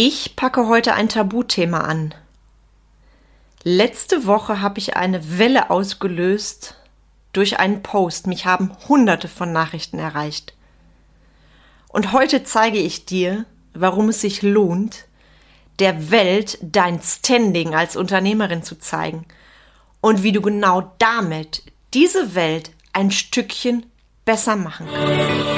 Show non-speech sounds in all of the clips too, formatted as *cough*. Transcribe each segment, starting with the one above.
Ich packe heute ein Tabuthema an. Letzte Woche habe ich eine Welle ausgelöst durch einen Post. Mich haben hunderte von Nachrichten erreicht. Und heute zeige ich dir, warum es sich lohnt, der Welt dein Standing als Unternehmerin zu zeigen und wie du genau damit diese Welt ein Stückchen besser machen kannst.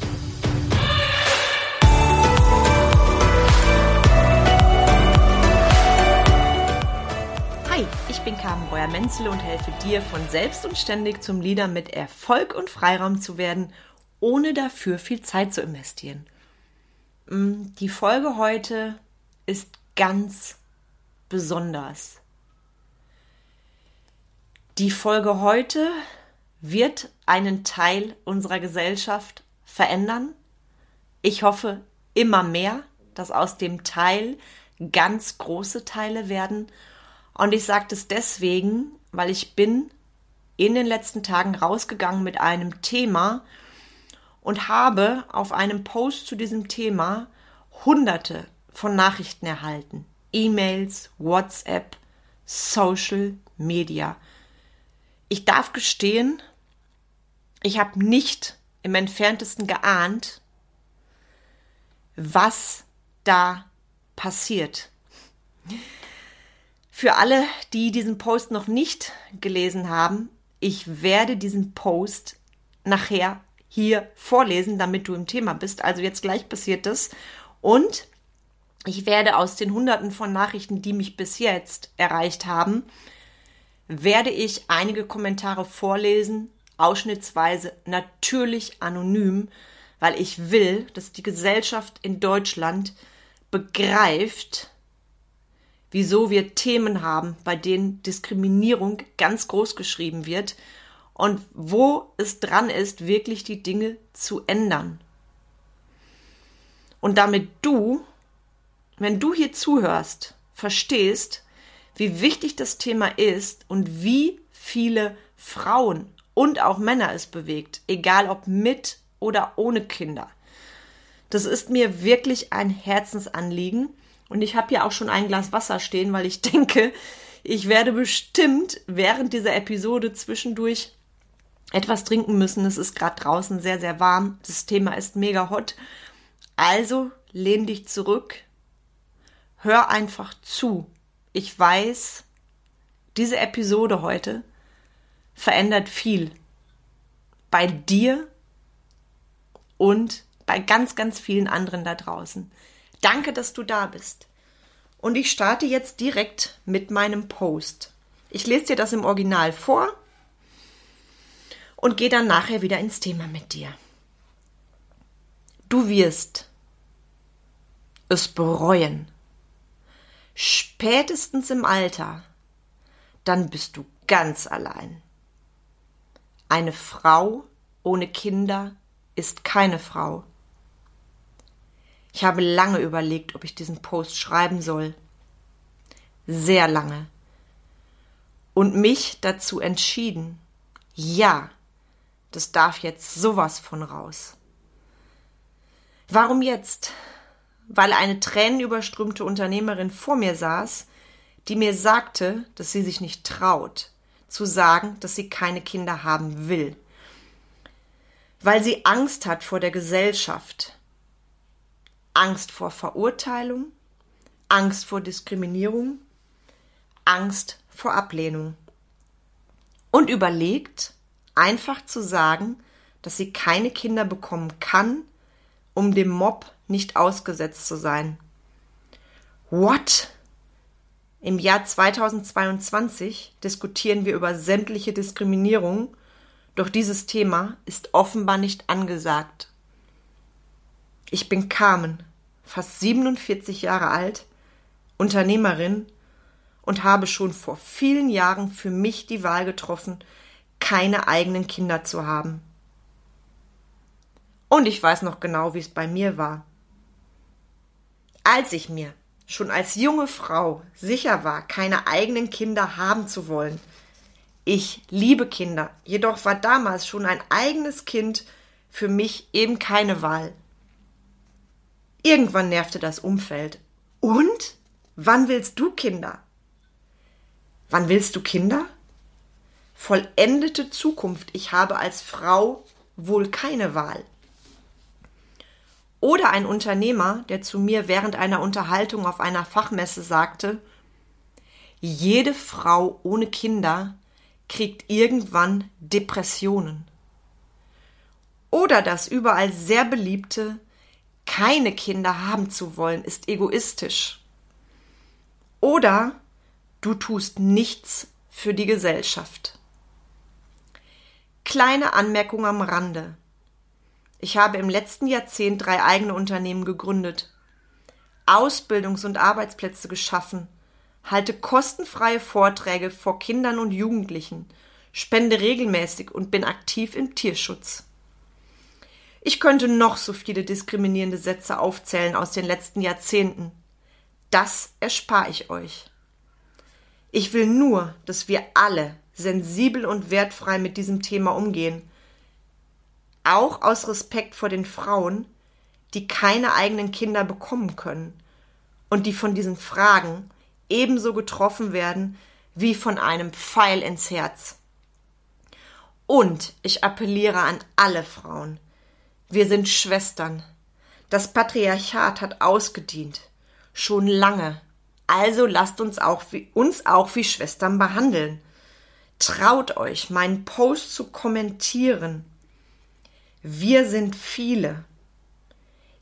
Carmen Breuer-Menzel und helfe dir, von selbst und ständig zum Leader mit Erfolg und Freiraum zu werden, ohne dafür viel Zeit zu investieren. Mm, die Folge heute ist ganz besonders. Die Folge heute wird einen Teil unserer Gesellschaft verändern. Ich hoffe immer mehr, dass aus dem Teil ganz große Teile werden und ich sage das deswegen, weil ich bin in den letzten Tagen rausgegangen mit einem Thema und habe auf einem Post zu diesem Thema hunderte von Nachrichten erhalten. E-Mails, WhatsApp, Social Media. Ich darf gestehen, ich habe nicht im entferntesten geahnt, was da passiert. Für alle, die diesen Post noch nicht gelesen haben, ich werde diesen Post nachher hier vorlesen, damit du im Thema bist. Also jetzt gleich passiert das. Und ich werde aus den Hunderten von Nachrichten, die mich bis jetzt erreicht haben, werde ich einige Kommentare vorlesen, ausschnittsweise natürlich anonym, weil ich will, dass die Gesellschaft in Deutschland begreift, wieso wir Themen haben, bei denen Diskriminierung ganz groß geschrieben wird und wo es dran ist, wirklich die Dinge zu ändern. Und damit du, wenn du hier zuhörst, verstehst, wie wichtig das Thema ist und wie viele Frauen und auch Männer es bewegt, egal ob mit oder ohne Kinder. Das ist mir wirklich ein Herzensanliegen und ich habe ja auch schon ein Glas Wasser stehen, weil ich *laughs* denke, ich werde bestimmt während dieser Episode zwischendurch etwas trinken müssen. Es ist gerade draußen sehr, sehr warm. Das Thema ist mega hot. Also lehn dich zurück. Hör einfach zu. Ich weiß, diese Episode heute verändert viel. Bei dir und bei ganz, ganz vielen anderen da draußen. Danke, dass du da bist. Und ich starte jetzt direkt mit meinem Post. Ich lese dir das im Original vor und gehe dann nachher wieder ins Thema mit dir. Du wirst es bereuen. Spätestens im Alter, dann bist du ganz allein. Eine Frau ohne Kinder ist keine Frau. Ich habe lange überlegt, ob ich diesen Post schreiben soll. Sehr lange. Und mich dazu entschieden. Ja, das darf jetzt sowas von raus. Warum jetzt? Weil eine tränenüberströmte Unternehmerin vor mir saß, die mir sagte, dass sie sich nicht traut, zu sagen, dass sie keine Kinder haben will. Weil sie Angst hat vor der Gesellschaft, Angst vor Verurteilung, Angst vor Diskriminierung, Angst vor Ablehnung. Und überlegt, einfach zu sagen, dass sie keine Kinder bekommen kann, um dem Mob nicht ausgesetzt zu sein. What? Im Jahr 2022 diskutieren wir über sämtliche Diskriminierung, doch dieses Thema ist offenbar nicht angesagt. Ich bin Carmen, fast 47 Jahre alt, Unternehmerin und habe schon vor vielen Jahren für mich die Wahl getroffen, keine eigenen Kinder zu haben. Und ich weiß noch genau, wie es bei mir war. Als ich mir schon als junge Frau sicher war, keine eigenen Kinder haben zu wollen. Ich liebe Kinder, jedoch war damals schon ein eigenes Kind für mich eben keine Wahl. Irgendwann nervte das Umfeld. Und? Wann willst du Kinder? Wann willst du Kinder? Vollendete Zukunft. Ich habe als Frau wohl keine Wahl. Oder ein Unternehmer, der zu mir während einer Unterhaltung auf einer Fachmesse sagte, jede Frau ohne Kinder kriegt irgendwann Depressionen. Oder das überall sehr beliebte, keine Kinder haben zu wollen, ist egoistisch. Oder du tust nichts für die Gesellschaft. Kleine Anmerkung am Rande. Ich habe im letzten Jahrzehnt drei eigene Unternehmen gegründet, Ausbildungs- und Arbeitsplätze geschaffen, halte kostenfreie Vorträge vor Kindern und Jugendlichen, spende regelmäßig und bin aktiv im Tierschutz. Ich könnte noch so viele diskriminierende Sätze aufzählen aus den letzten Jahrzehnten. Das erspare ich euch. Ich will nur, dass wir alle sensibel und wertfrei mit diesem Thema umgehen auch aus Respekt vor den Frauen, die keine eigenen Kinder bekommen können und die von diesen Fragen ebenso getroffen werden wie von einem Pfeil ins Herz. Und ich appelliere an alle Frauen. Wir sind Schwestern. Das Patriarchat hat ausgedient. Schon lange. Also lasst uns auch wie, uns auch wie Schwestern behandeln. Traut euch, meinen Post zu kommentieren. Wir sind viele.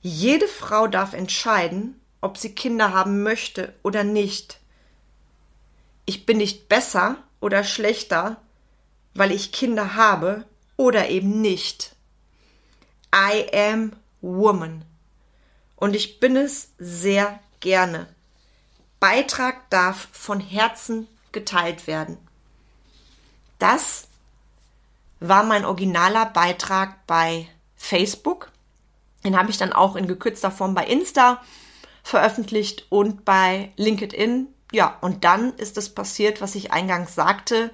Jede Frau darf entscheiden, ob sie Kinder haben möchte oder nicht. Ich bin nicht besser oder schlechter, weil ich Kinder habe oder eben nicht. I am woman. Und ich bin es sehr gerne. Beitrag darf von Herzen geteilt werden. Das war mein originaler Beitrag bei Facebook. Den habe ich dann auch in gekürzter Form bei Insta veröffentlicht und bei LinkedIn. Ja, und dann ist es passiert, was ich eingangs sagte.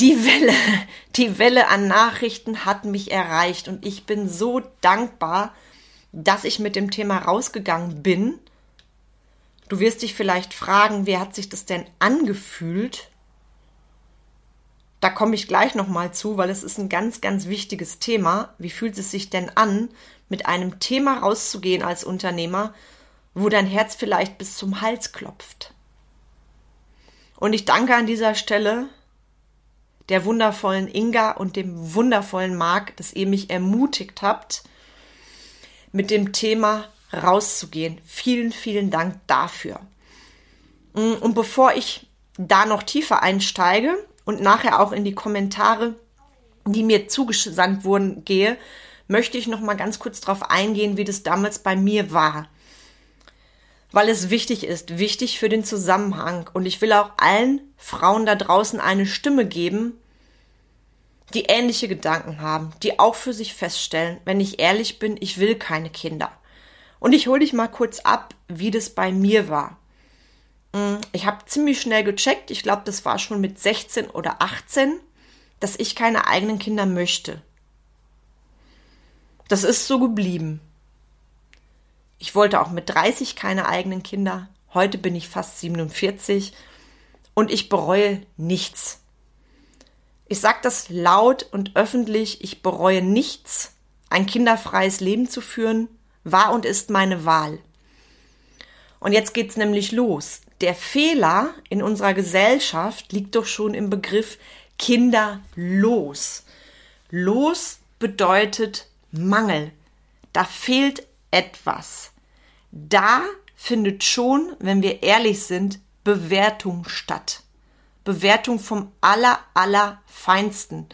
Die Welle, die Welle an Nachrichten hat mich erreicht und ich bin so dankbar, dass ich mit dem Thema rausgegangen bin. Du wirst dich vielleicht fragen, wie hat sich das denn angefühlt? Da komme ich gleich nochmal zu, weil es ist ein ganz, ganz wichtiges Thema. Wie fühlt es sich denn an, mit einem Thema rauszugehen als Unternehmer, wo dein Herz vielleicht bis zum Hals klopft? Und ich danke an dieser Stelle der wundervollen Inga und dem wundervollen Marc, dass ihr mich ermutigt habt, mit dem Thema rauszugehen. Vielen, vielen Dank dafür. Und bevor ich da noch tiefer einsteige, und nachher auch in die Kommentare, die mir zugesandt wurden, gehe, möchte ich noch mal ganz kurz darauf eingehen, wie das damals bei mir war. Weil es wichtig ist, wichtig für den Zusammenhang. Und ich will auch allen Frauen da draußen eine Stimme geben, die ähnliche Gedanken haben, die auch für sich feststellen, wenn ich ehrlich bin, ich will keine Kinder. Und ich hole dich mal kurz ab, wie das bei mir war. Mm, ich habe ziemlich schnell gecheckt, ich glaube, das war schon mit 16 oder 18, dass ich keine eigenen Kinder möchte. Das ist so geblieben. Ich wollte auch mit 30 keine eigenen Kinder. Heute bin ich fast 47 und ich bereue nichts. Ich sage das laut und öffentlich, ich bereue nichts. Ein kinderfreies Leben zu führen war und ist meine Wahl. Und jetzt geht's nämlich los der Fehler in unserer Gesellschaft liegt doch schon im Begriff kinderlos. Los bedeutet Mangel. Da fehlt etwas. Da findet schon, wenn wir ehrlich sind, Bewertung statt. Bewertung vom aller, aller Feinsten.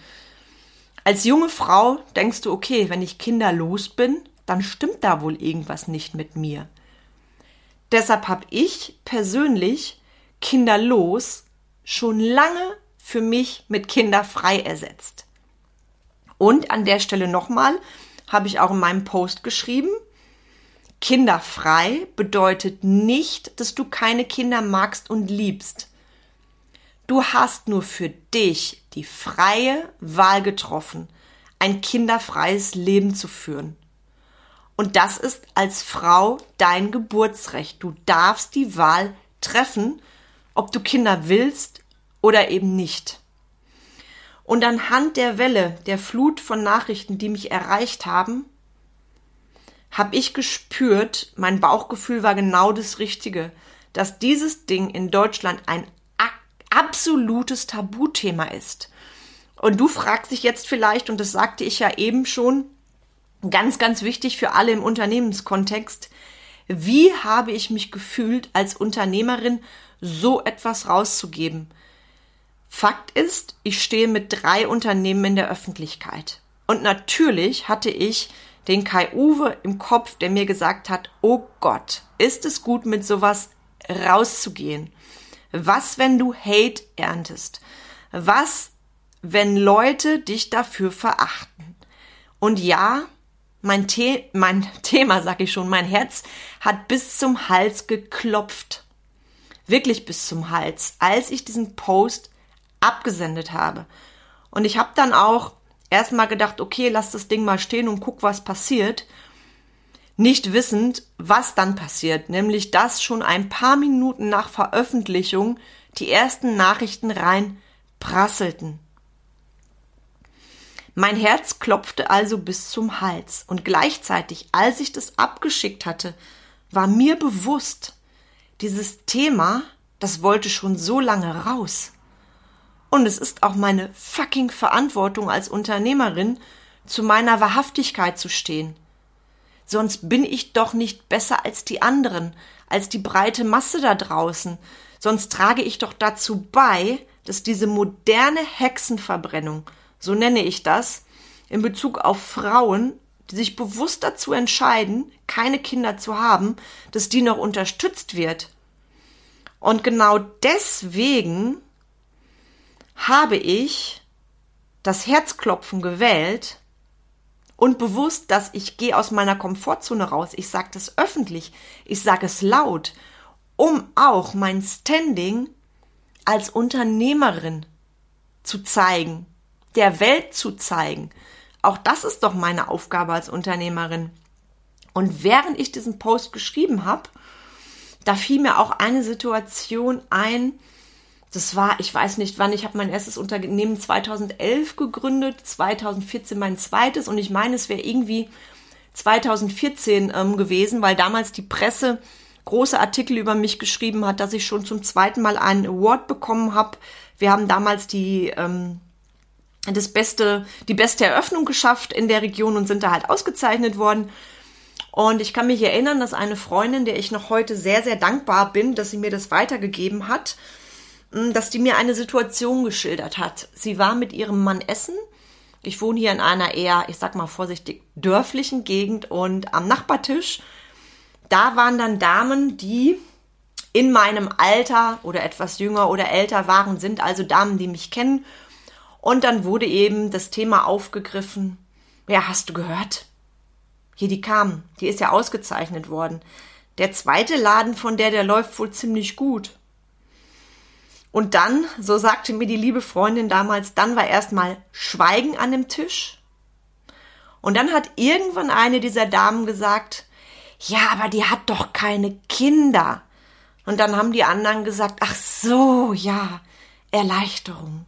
Als junge Frau denkst du, okay, wenn ich kinderlos bin, dann stimmt da wohl irgendwas nicht mit mir. Deshalb habe ich persönlich kinderlos schon lange für mich mit kinderfrei ersetzt. Und an der Stelle nochmal, habe ich auch in meinem Post geschrieben. Kinderfrei bedeutet nicht, dass du keine Kinder magst und liebst. Du hast nur für dich die freie Wahl getroffen, ein kinderfreies Leben zu führen. Und das ist als Frau dein Geburtsrecht. Du darfst die Wahl treffen, ob du Kinder willst oder eben nicht. Und anhand der Welle, der Flut von Nachrichten, die mich erreicht haben, habe ich gespürt, mein Bauchgefühl war genau das Richtige, dass dieses Ding in Deutschland ein absolutes Tabuthema ist. Und du fragst dich jetzt vielleicht, und das sagte ich ja eben schon, ganz, ganz wichtig für alle im Unternehmenskontext. Wie habe ich mich gefühlt, als Unternehmerin so etwas rauszugeben? Fakt ist, ich stehe mit drei Unternehmen in der Öffentlichkeit. Und natürlich hatte ich den Kai Uwe im Kopf, der mir gesagt hat, oh Gott, ist es gut, mit sowas rauszugehen? Was, wenn du Hate erntest? Was, wenn Leute dich dafür verachten? Und ja, mein, The mein *laughs* Thema, sag ich schon, mein Herz hat bis zum Hals geklopft. Wirklich bis zum Hals, als ich diesen Post abgesendet habe. Und ich habe dann auch erstmal gedacht, okay, lass das Ding mal stehen und guck, was passiert. Nicht wissend, was dann passiert, nämlich dass schon ein paar Minuten nach Veröffentlichung die ersten Nachrichten rein prasselten. Mein Herz klopfte also bis zum Hals, und gleichzeitig, als ich das abgeschickt hatte, war mir bewusst, dieses Thema, das wollte schon so lange raus. Und es ist auch meine fucking Verantwortung als Unternehmerin, zu meiner Wahrhaftigkeit zu stehen. Sonst bin ich doch nicht besser als die anderen, als die breite Masse da draußen. Sonst trage ich doch dazu bei, dass diese moderne Hexenverbrennung so nenne ich das, in Bezug auf Frauen, die sich bewusst dazu entscheiden, keine Kinder zu haben, dass die noch unterstützt wird. Und genau deswegen habe ich das Herzklopfen gewählt und bewusst, dass ich gehe aus meiner Komfortzone raus. Ich sage das öffentlich, ich sage es laut, um auch mein Standing als Unternehmerin zu zeigen der Welt zu zeigen. Auch das ist doch meine Aufgabe als Unternehmerin. Und während ich diesen Post geschrieben habe, da fiel mir auch eine Situation ein, das war, ich weiß nicht wann, ich habe mein erstes Unternehmen 2011 gegründet, 2014 mein zweites und ich meine, es wäre irgendwie 2014 ähm, gewesen, weil damals die Presse große Artikel über mich geschrieben hat, dass ich schon zum zweiten Mal einen Award bekommen habe. Wir haben damals die ähm, das beste, die beste Eröffnung geschafft in der Region und sind da halt ausgezeichnet worden. Und ich kann mich erinnern, dass eine Freundin, der ich noch heute sehr, sehr dankbar bin, dass sie mir das weitergegeben hat, dass die mir eine Situation geschildert hat. Sie war mit ihrem Mann essen. Ich wohne hier in einer eher, ich sag mal vorsichtig, dörflichen Gegend und am Nachbartisch, da waren dann Damen, die in meinem Alter oder etwas jünger oder älter waren, sind also Damen, die mich kennen und dann wurde eben das Thema aufgegriffen. Ja, hast du gehört? Hier, die kam. Die ist ja ausgezeichnet worden. Der zweite Laden von der, der läuft wohl ziemlich gut. Und dann, so sagte mir die liebe Freundin damals, dann war erstmal Schweigen an dem Tisch. Und dann hat irgendwann eine dieser Damen gesagt, ja, aber die hat doch keine Kinder. Und dann haben die anderen gesagt, ach so, ja, Erleichterung.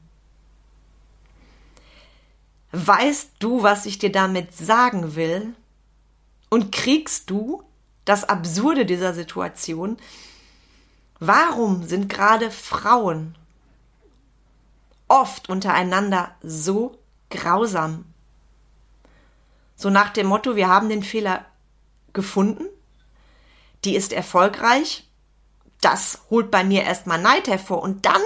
Weißt du, was ich dir damit sagen will? Und kriegst du das Absurde dieser Situation? Warum sind gerade Frauen oft untereinander so grausam? So nach dem Motto, wir haben den Fehler gefunden, die ist erfolgreich, das holt bei mir erstmal Neid hervor und dann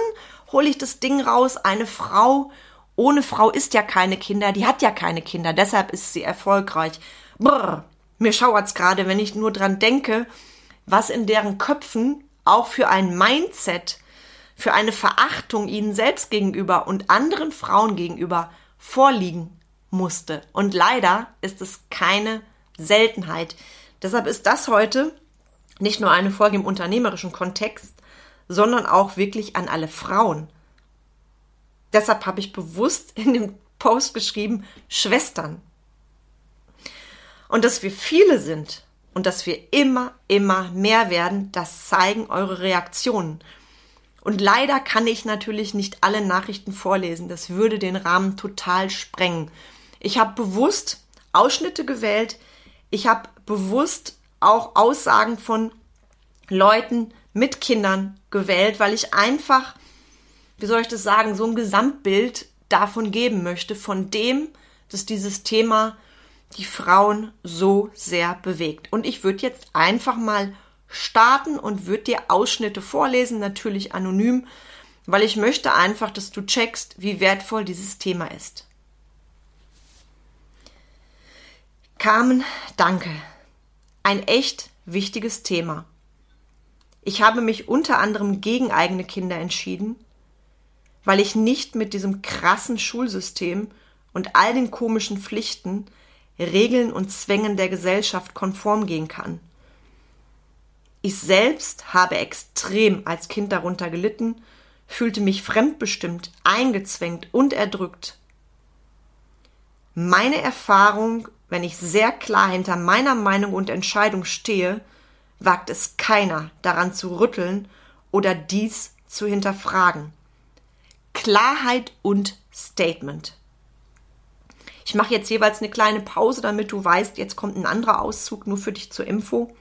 hole ich das Ding raus, eine Frau ohne Frau ist ja keine Kinder, die hat ja keine Kinder, deshalb ist sie erfolgreich. Brr, mir schauert's gerade, wenn ich nur dran denke, was in deren Köpfen auch für ein Mindset, für eine Verachtung ihnen selbst gegenüber und anderen Frauen gegenüber vorliegen musste. Und leider ist es keine Seltenheit. Deshalb ist das heute nicht nur eine Folge im unternehmerischen Kontext, sondern auch wirklich an alle Frauen. Deshalb habe ich bewusst in dem Post geschrieben, Schwestern. Und dass wir viele sind und dass wir immer, immer mehr werden, das zeigen eure Reaktionen. Und leider kann ich natürlich nicht alle Nachrichten vorlesen. Das würde den Rahmen total sprengen. Ich habe bewusst Ausschnitte gewählt. Ich habe bewusst auch Aussagen von Leuten mit Kindern gewählt, weil ich einfach, wie soll ich das sagen, so ein Gesamtbild davon geben möchte, von dem, dass dieses Thema die Frauen so sehr bewegt. Und ich würde jetzt einfach mal starten und würde dir Ausschnitte vorlesen, natürlich anonym, weil ich möchte einfach, dass du checkst, wie wertvoll dieses Thema ist. Carmen, danke. Ein echt wichtiges Thema. Ich habe mich unter anderem gegen eigene Kinder entschieden, weil ich nicht mit diesem krassen Schulsystem und all den komischen Pflichten, Regeln und Zwängen der Gesellschaft konform gehen kann. Ich selbst habe extrem als Kind darunter gelitten, fühlte mich fremdbestimmt, eingezwängt und erdrückt. Meine Erfahrung, wenn ich sehr klar hinter meiner Meinung und Entscheidung stehe, wagt es keiner daran zu rütteln oder dies zu hinterfragen. Klarheit und Statement. Ich mache jetzt jeweils eine kleine Pause, damit du weißt, jetzt kommt ein anderer Auszug nur für dich zur Info.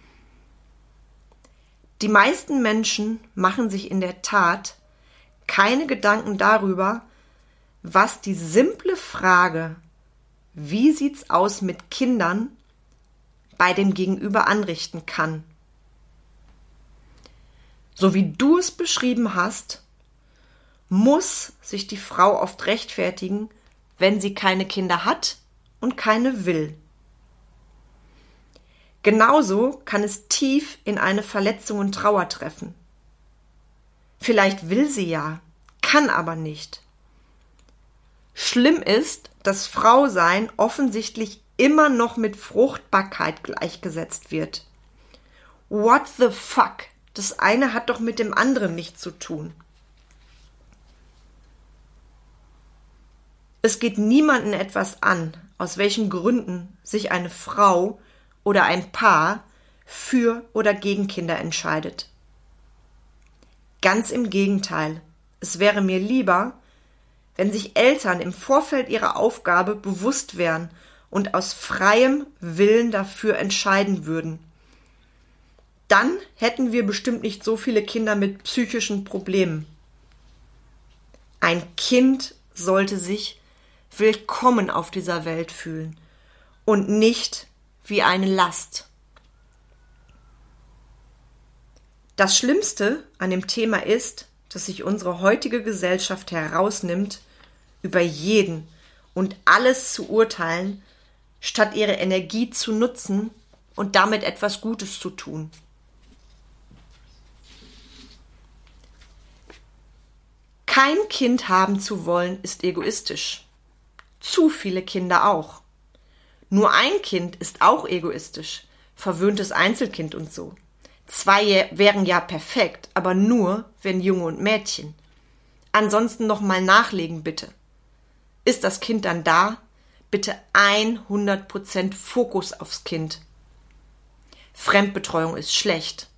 Die meisten Menschen machen sich in der Tat keine Gedanken darüber, was die simple Frage, wie sieht's aus mit Kindern, bei dem Gegenüber anrichten kann so wie du es beschrieben hast, muss sich die Frau oft rechtfertigen, wenn sie keine Kinder hat und keine will. Genauso kann es tief in eine Verletzung und Trauer treffen. Vielleicht will sie ja, kann aber nicht. Schlimm ist, dass Frausein offensichtlich immer noch mit Fruchtbarkeit gleichgesetzt wird. What the fuck? Das eine hat doch mit dem anderen nichts zu tun. Es geht niemanden etwas an, aus welchen Gründen sich eine Frau oder ein Paar für oder gegen Kinder entscheidet. Ganz im Gegenteil, es wäre mir lieber, wenn sich Eltern im Vorfeld ihrer Aufgabe bewusst wären und aus freiem Willen dafür entscheiden würden dann hätten wir bestimmt nicht so viele Kinder mit psychischen Problemen. Ein Kind sollte sich willkommen auf dieser Welt fühlen und nicht wie eine Last. Das Schlimmste an dem Thema ist, dass sich unsere heutige Gesellschaft herausnimmt, über jeden und alles zu urteilen, statt ihre Energie zu nutzen und damit etwas Gutes zu tun. Kein Kind haben zu wollen ist egoistisch. Zu viele Kinder auch. Nur ein Kind ist auch egoistisch. Verwöhntes Einzelkind und so. Zwei wären ja perfekt, aber nur, wenn Junge und Mädchen. Ansonsten noch mal nachlegen, bitte. Ist das Kind dann da? Bitte 100% Fokus aufs Kind. Fremdbetreuung ist schlecht.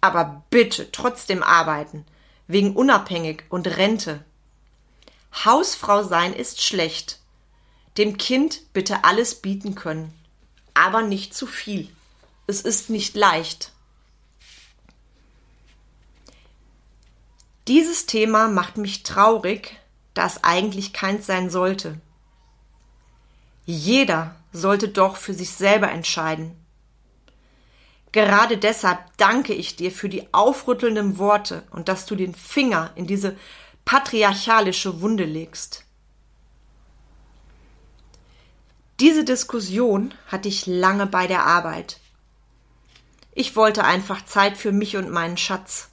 Aber bitte trotzdem arbeiten wegen unabhängig und Rente. Hausfrau sein ist schlecht. Dem Kind bitte alles bieten können, aber nicht zu viel. Es ist nicht leicht. Dieses Thema macht mich traurig, da es eigentlich keins sein sollte. Jeder sollte doch für sich selber entscheiden, Gerade deshalb danke ich dir für die aufrüttelnden Worte und dass du den Finger in diese patriarchalische Wunde legst. Diese Diskussion hatte ich lange bei der Arbeit. Ich wollte einfach Zeit für mich und meinen Schatz.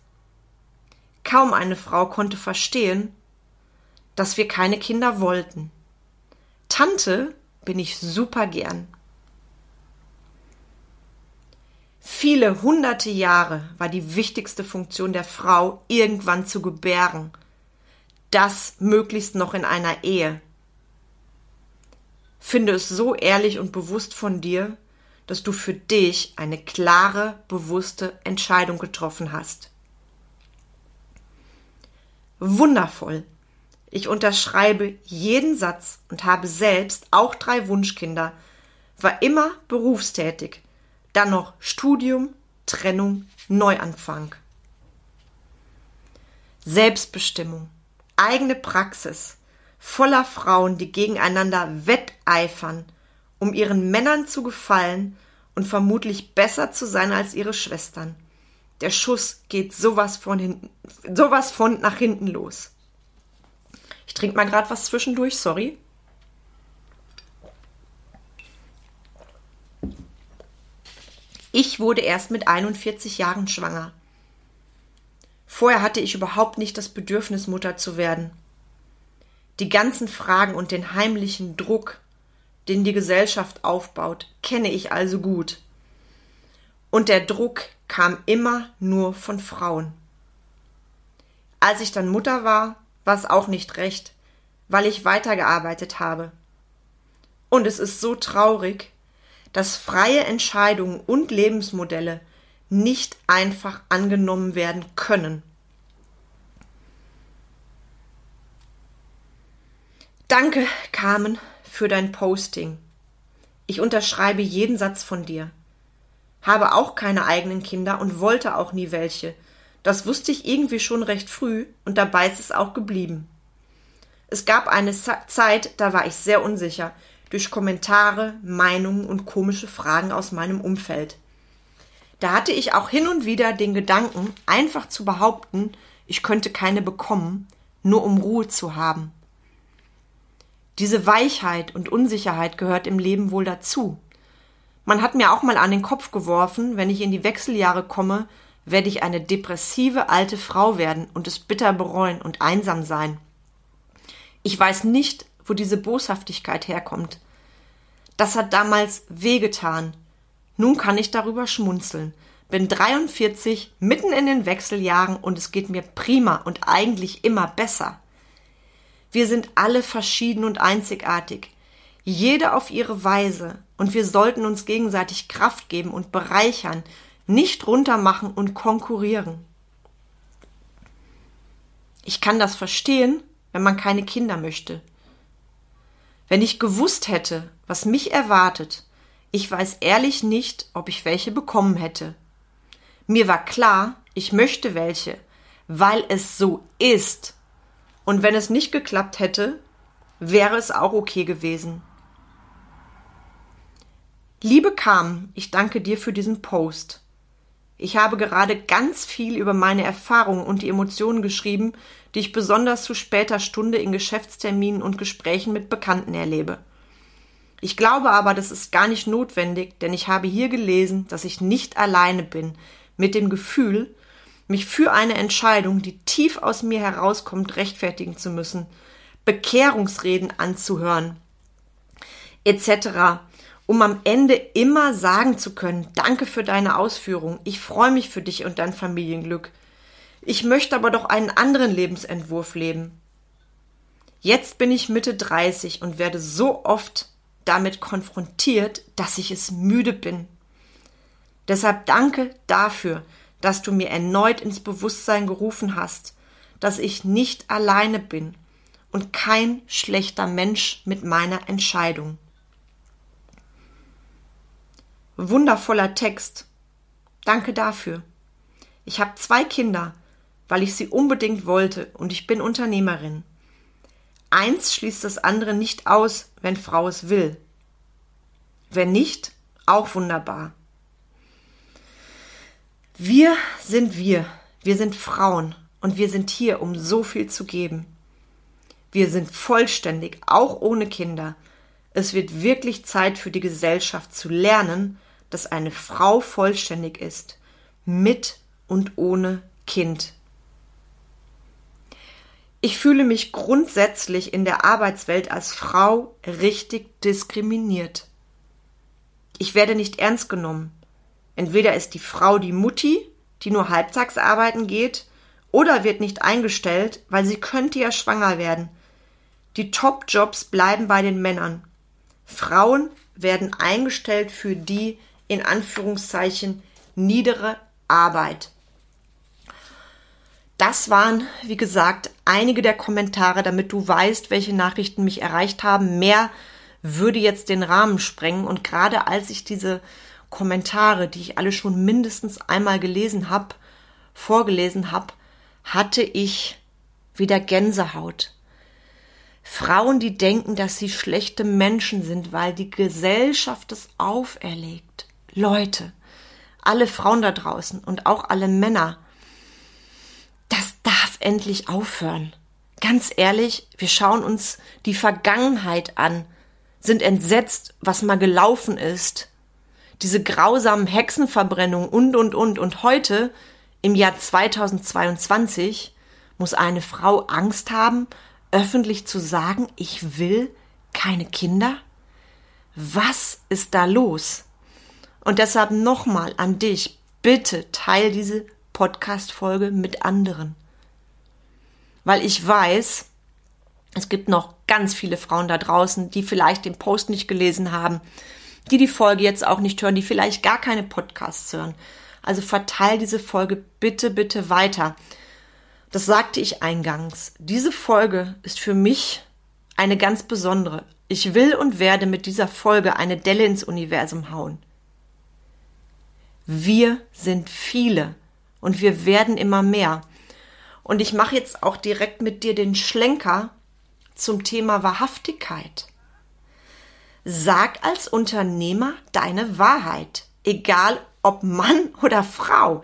Kaum eine Frau konnte verstehen, dass wir keine Kinder wollten. Tante bin ich super gern. Viele hunderte Jahre war die wichtigste Funktion der Frau, irgendwann zu gebären. Das möglichst noch in einer Ehe. Finde es so ehrlich und bewusst von dir, dass du für dich eine klare, bewusste Entscheidung getroffen hast. Wundervoll. Ich unterschreibe jeden Satz und habe selbst auch drei Wunschkinder, war immer berufstätig, dann noch Studium, Trennung, Neuanfang. Selbstbestimmung, eigene Praxis, voller Frauen, die gegeneinander wetteifern, um ihren Männern zu gefallen und vermutlich besser zu sein als ihre Schwestern. Der Schuss geht sowas von hinten, sowas von nach hinten los. Ich trinke mal gerade was zwischendurch, sorry. Ich wurde erst mit 41 Jahren schwanger. Vorher hatte ich überhaupt nicht das Bedürfnis, Mutter zu werden. Die ganzen Fragen und den heimlichen Druck, den die Gesellschaft aufbaut, kenne ich also gut. Und der Druck kam immer nur von Frauen. Als ich dann Mutter war, war es auch nicht recht, weil ich weitergearbeitet habe. Und es ist so traurig, dass freie Entscheidungen und Lebensmodelle nicht einfach angenommen werden können. Danke, Carmen, für dein Posting. Ich unterschreibe jeden Satz von dir. Habe auch keine eigenen Kinder und wollte auch nie welche. Das wusste ich irgendwie schon recht früh und dabei ist es auch geblieben. Es gab eine Zeit, da war ich sehr unsicher, durch Kommentare, Meinungen und komische Fragen aus meinem Umfeld. Da hatte ich auch hin und wieder den Gedanken, einfach zu behaupten, ich könnte keine bekommen, nur um Ruhe zu haben. Diese Weichheit und Unsicherheit gehört im Leben wohl dazu. Man hat mir auch mal an den Kopf geworfen, wenn ich in die Wechseljahre komme, werde ich eine depressive alte Frau werden und es bitter bereuen und einsam sein. Ich weiß nicht, wo diese Boshaftigkeit herkommt. Das hat damals wehgetan. Nun kann ich darüber schmunzeln. Bin 43, mitten in den Wechseljahren und es geht mir prima und eigentlich immer besser. Wir sind alle verschieden und einzigartig. Jede auf ihre Weise. Und wir sollten uns gegenseitig Kraft geben und bereichern, nicht runtermachen und konkurrieren. Ich kann das verstehen, wenn man keine Kinder möchte. Wenn ich gewusst hätte, was mich erwartet, ich weiß ehrlich nicht, ob ich welche bekommen hätte. Mir war klar, ich möchte welche, weil es so ist. Und wenn es nicht geklappt hätte, wäre es auch okay gewesen. Liebe Carmen, ich danke dir für diesen Post. Ich habe gerade ganz viel über meine Erfahrungen und die Emotionen geschrieben, die ich besonders zu später Stunde in Geschäftsterminen und Gesprächen mit Bekannten erlebe. Ich glaube aber, das ist gar nicht notwendig, denn ich habe hier gelesen, dass ich nicht alleine bin mit dem Gefühl, mich für eine Entscheidung, die tief aus mir herauskommt, rechtfertigen zu müssen, Bekehrungsreden anzuhören, etc um am Ende immer sagen zu können, danke für deine Ausführung, ich freue mich für dich und dein Familienglück. Ich möchte aber doch einen anderen Lebensentwurf leben. Jetzt bin ich Mitte 30 und werde so oft damit konfrontiert, dass ich es müde bin. Deshalb danke dafür, dass du mir erneut ins Bewusstsein gerufen hast, dass ich nicht alleine bin und kein schlechter Mensch mit meiner Entscheidung. Wundervoller Text. Danke dafür. Ich habe zwei Kinder, weil ich sie unbedingt wollte und ich bin Unternehmerin. Eins schließt das andere nicht aus, wenn Frau es will. Wenn nicht, auch wunderbar. Wir sind wir, wir sind Frauen und wir sind hier, um so viel zu geben. Wir sind vollständig, auch ohne Kinder. Es wird wirklich Zeit für die Gesellschaft zu lernen, dass eine Frau vollständig ist, mit und ohne Kind. Ich fühle mich grundsätzlich in der Arbeitswelt als Frau richtig diskriminiert. Ich werde nicht ernst genommen. Entweder ist die Frau die Mutti, die nur halbtags arbeiten geht, oder wird nicht eingestellt, weil sie könnte ja schwanger werden. Die Top-Jobs bleiben bei den Männern. Frauen werden eingestellt für die in Anführungszeichen niedere Arbeit. Das waren, wie gesagt, einige der Kommentare, damit du weißt, welche Nachrichten mich erreicht haben. Mehr würde jetzt den Rahmen sprengen. Und gerade als ich diese Kommentare, die ich alle schon mindestens einmal gelesen habe, vorgelesen habe, hatte ich wieder Gänsehaut. Frauen, die denken, dass sie schlechte Menschen sind, weil die Gesellschaft es auferlegt. Leute, alle Frauen da draußen und auch alle Männer, das darf endlich aufhören. Ganz ehrlich, wir schauen uns die Vergangenheit an, sind entsetzt, was mal gelaufen ist. Diese grausamen Hexenverbrennungen und, und, und. Und heute, im Jahr 2022, muss eine Frau Angst haben, öffentlich zu sagen, ich will keine Kinder? Was ist da los? Und deshalb nochmal an dich, bitte teil diese Podcast-Folge mit anderen. Weil ich weiß, es gibt noch ganz viele Frauen da draußen, die vielleicht den Post nicht gelesen haben, die die Folge jetzt auch nicht hören, die vielleicht gar keine Podcasts hören. Also verteil diese Folge bitte, bitte weiter. Das sagte ich eingangs. Diese Folge ist für mich eine ganz besondere. Ich will und werde mit dieser Folge eine Delle ins Universum hauen. Wir sind viele und wir werden immer mehr. Und ich mache jetzt auch direkt mit dir den Schlenker zum Thema Wahrhaftigkeit. Sag als Unternehmer deine Wahrheit, egal ob Mann oder Frau.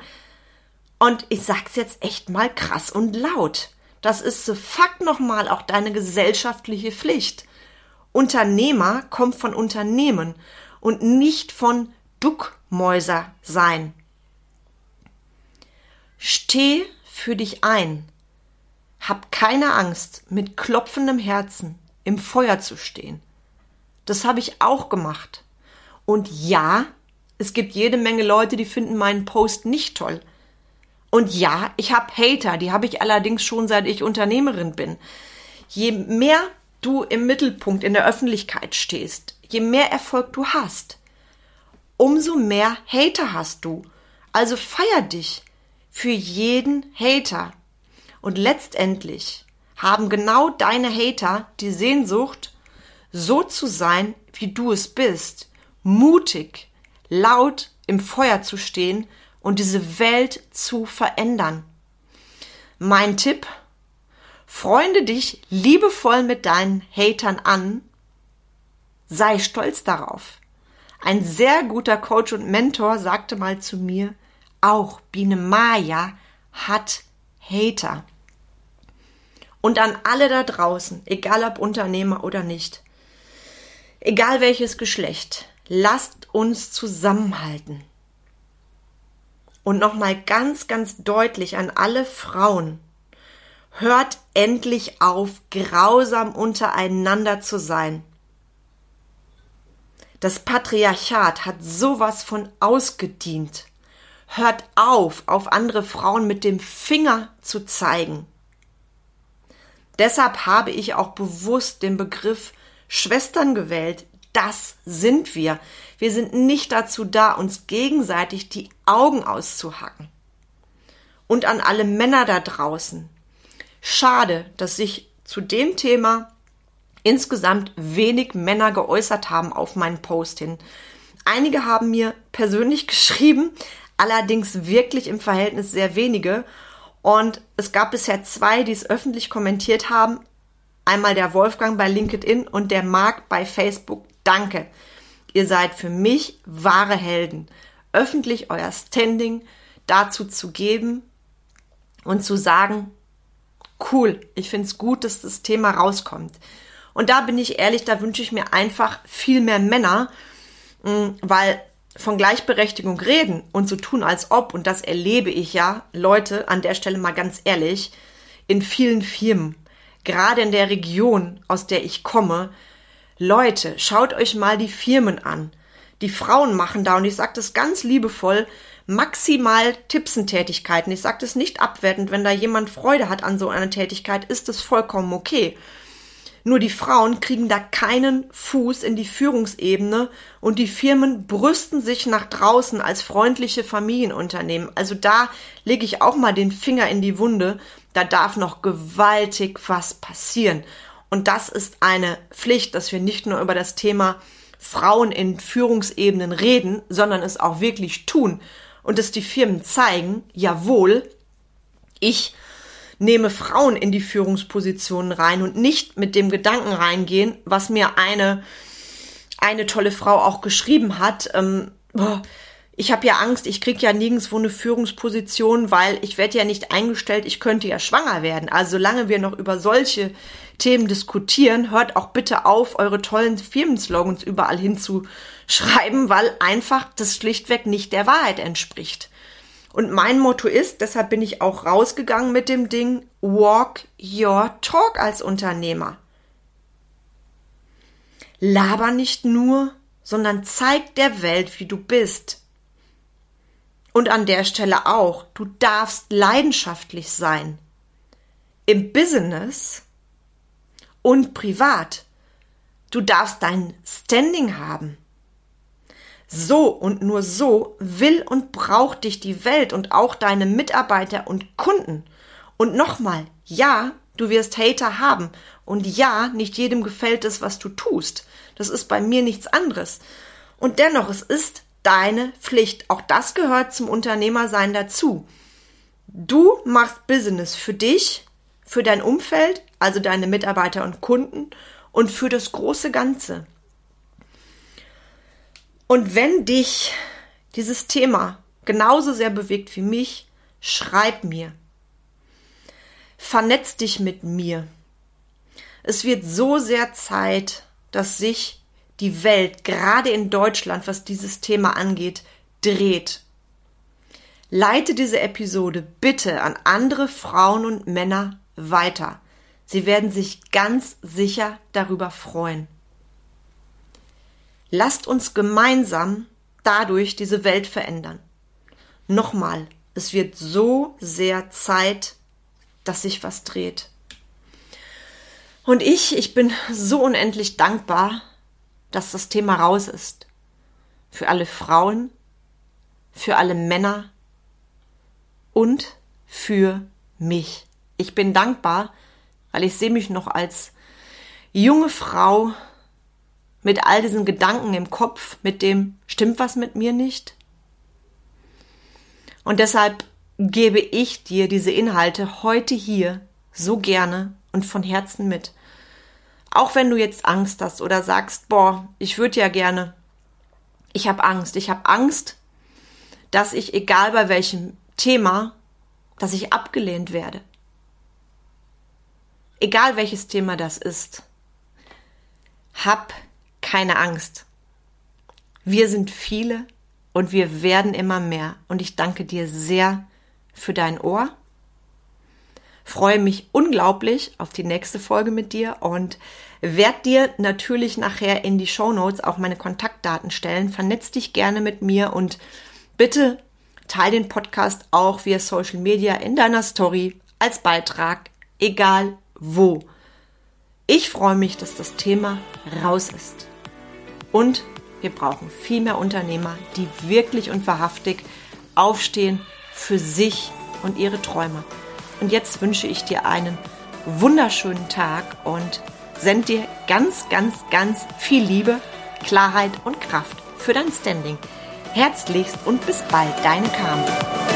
Und ich sag's jetzt echt mal krass und laut. Das ist so fuck nochmal auch deine gesellschaftliche Pflicht. Unternehmer kommt von Unternehmen und nicht von Duckmäuser sein. Steh für dich ein. Hab keine Angst, mit klopfendem Herzen im Feuer zu stehen. Das habe ich auch gemacht. Und ja, es gibt jede Menge Leute, die finden meinen Post nicht toll. Und ja, ich habe Hater, die habe ich allerdings schon seit ich Unternehmerin bin. Je mehr du im Mittelpunkt in der Öffentlichkeit stehst, je mehr Erfolg du hast, umso mehr Hater hast du. Also feier dich für jeden Hater. Und letztendlich haben genau deine Hater die Sehnsucht, so zu sein, wie du es bist, mutig, laut im Feuer zu stehen und diese Welt zu verändern. Mein Tipp, freunde dich liebevoll mit deinen Hatern an, sei stolz darauf. Ein sehr guter Coach und Mentor sagte mal zu mir, auch Biene Maya hat Hater. Und an alle da draußen, egal ob Unternehmer oder nicht, egal welches Geschlecht, lasst uns zusammenhalten. Und nochmal ganz, ganz deutlich an alle Frauen, hört endlich auf, grausam untereinander zu sein. Das Patriarchat hat sowas von ausgedient. Hört auf, auf andere Frauen mit dem Finger zu zeigen. Deshalb habe ich auch bewusst den Begriff Schwestern gewählt. Das sind wir. Wir sind nicht dazu da, uns gegenseitig die Augen auszuhacken. Und an alle Männer da draußen. Schade, dass sich zu dem Thema insgesamt wenig Männer geäußert haben auf meinen Post hin. Einige haben mir persönlich *laughs* geschrieben, allerdings wirklich im Verhältnis sehr wenige. Und es gab bisher zwei, die es öffentlich kommentiert haben. Einmal der Wolfgang bei LinkedIn und der Marc bei Facebook. Danke. Ihr seid für mich wahre Helden. Öffentlich euer Standing dazu zu geben und zu sagen, cool, ich finde es gut, dass das Thema rauskommt. Und da bin ich ehrlich, da wünsche ich mir einfach viel mehr Männer, mm, weil von Gleichberechtigung reden und so tun als ob, und das erlebe ich ja, Leute, an der Stelle mal ganz ehrlich, in vielen Firmen. Gerade in der Region, aus der ich komme, Leute, schaut euch mal die Firmen an. Die Frauen machen da, und ich sage das ganz liebevoll, maximal Tippsentätigkeiten. Ich sage das nicht abwertend, wenn da jemand Freude hat an so einer Tätigkeit, ist das vollkommen okay. Nur die Frauen kriegen da keinen Fuß in die Führungsebene und die Firmen brüsten sich nach draußen als freundliche Familienunternehmen. Also da lege ich auch mal den Finger in die Wunde. Da darf noch gewaltig was passieren. Und das ist eine Pflicht, dass wir nicht nur über das Thema Frauen in Führungsebenen reden, sondern es auch wirklich tun. Und dass die Firmen zeigen, jawohl, ich nehme Frauen in die Führungspositionen rein und nicht mit dem Gedanken reingehen, was mir eine, eine tolle Frau auch geschrieben hat. Ähm, ich habe ja Angst, ich krieg ja nirgendwo eine Führungsposition, weil ich werde ja nicht eingestellt, ich könnte ja schwanger werden. Also solange wir noch über solche Themen diskutieren, hört auch bitte auf, eure tollen Firmenslogans überall hinzuschreiben, weil einfach das schlichtweg nicht der Wahrheit entspricht. Und mein Motto ist, deshalb bin ich auch rausgegangen mit dem Ding, walk your talk als Unternehmer. Laber nicht nur, sondern zeig der Welt, wie du bist. Und an der Stelle auch, du darfst leidenschaftlich sein. Im Business und privat. Du darfst dein Standing haben. So und nur so will und braucht dich die Welt und auch deine Mitarbeiter und Kunden. Und nochmal, ja, du wirst Hater haben. Und ja, nicht jedem gefällt es, was du tust. Das ist bei mir nichts anderes. Und dennoch, es ist deine Pflicht. Auch das gehört zum Unternehmersein dazu. Du machst Business für dich, für dein Umfeld, also deine Mitarbeiter und Kunden und für das große Ganze. Und wenn dich dieses Thema genauso sehr bewegt wie mich, schreib mir. Vernetz dich mit mir. Es wird so sehr Zeit, dass sich die Welt, gerade in Deutschland, was dieses Thema angeht, dreht. Leite diese Episode bitte an andere Frauen und Männer weiter. Sie werden sich ganz sicher darüber freuen. Lasst uns gemeinsam dadurch diese Welt verändern. Nochmal, es wird so sehr Zeit, dass sich was dreht. Und ich, ich bin so unendlich dankbar, dass das Thema raus ist. Für alle Frauen, für alle Männer und für mich. Ich bin dankbar, weil ich sehe mich noch als junge Frau mit all diesen Gedanken im Kopf, mit dem stimmt was mit mir nicht? Und deshalb gebe ich dir diese Inhalte heute hier so gerne und von Herzen mit. Auch wenn du jetzt Angst hast oder sagst, boah, ich würde ja gerne. Ich habe Angst. Ich habe Angst, dass ich, egal bei welchem Thema, dass ich abgelehnt werde. Egal welches Thema das ist. Hab keine Angst. Wir sind viele und wir werden immer mehr. Und ich danke dir sehr für dein Ohr. Freue mich unglaublich auf die nächste Folge mit dir und werde dir natürlich nachher in die Show Notes auch meine Kontaktdaten stellen. Vernetz dich gerne mit mir und bitte teile den Podcast auch via Social Media in deiner Story als Beitrag, egal wo. Ich freue mich, dass das Thema raus ist. Und wir brauchen viel mehr Unternehmer, die wirklich und wahrhaftig aufstehen für sich und ihre Träume. Und jetzt wünsche ich dir einen wunderschönen Tag und sende dir ganz, ganz, ganz viel Liebe, Klarheit und Kraft für dein Standing. Herzlichst und bis bald, deine Carmen.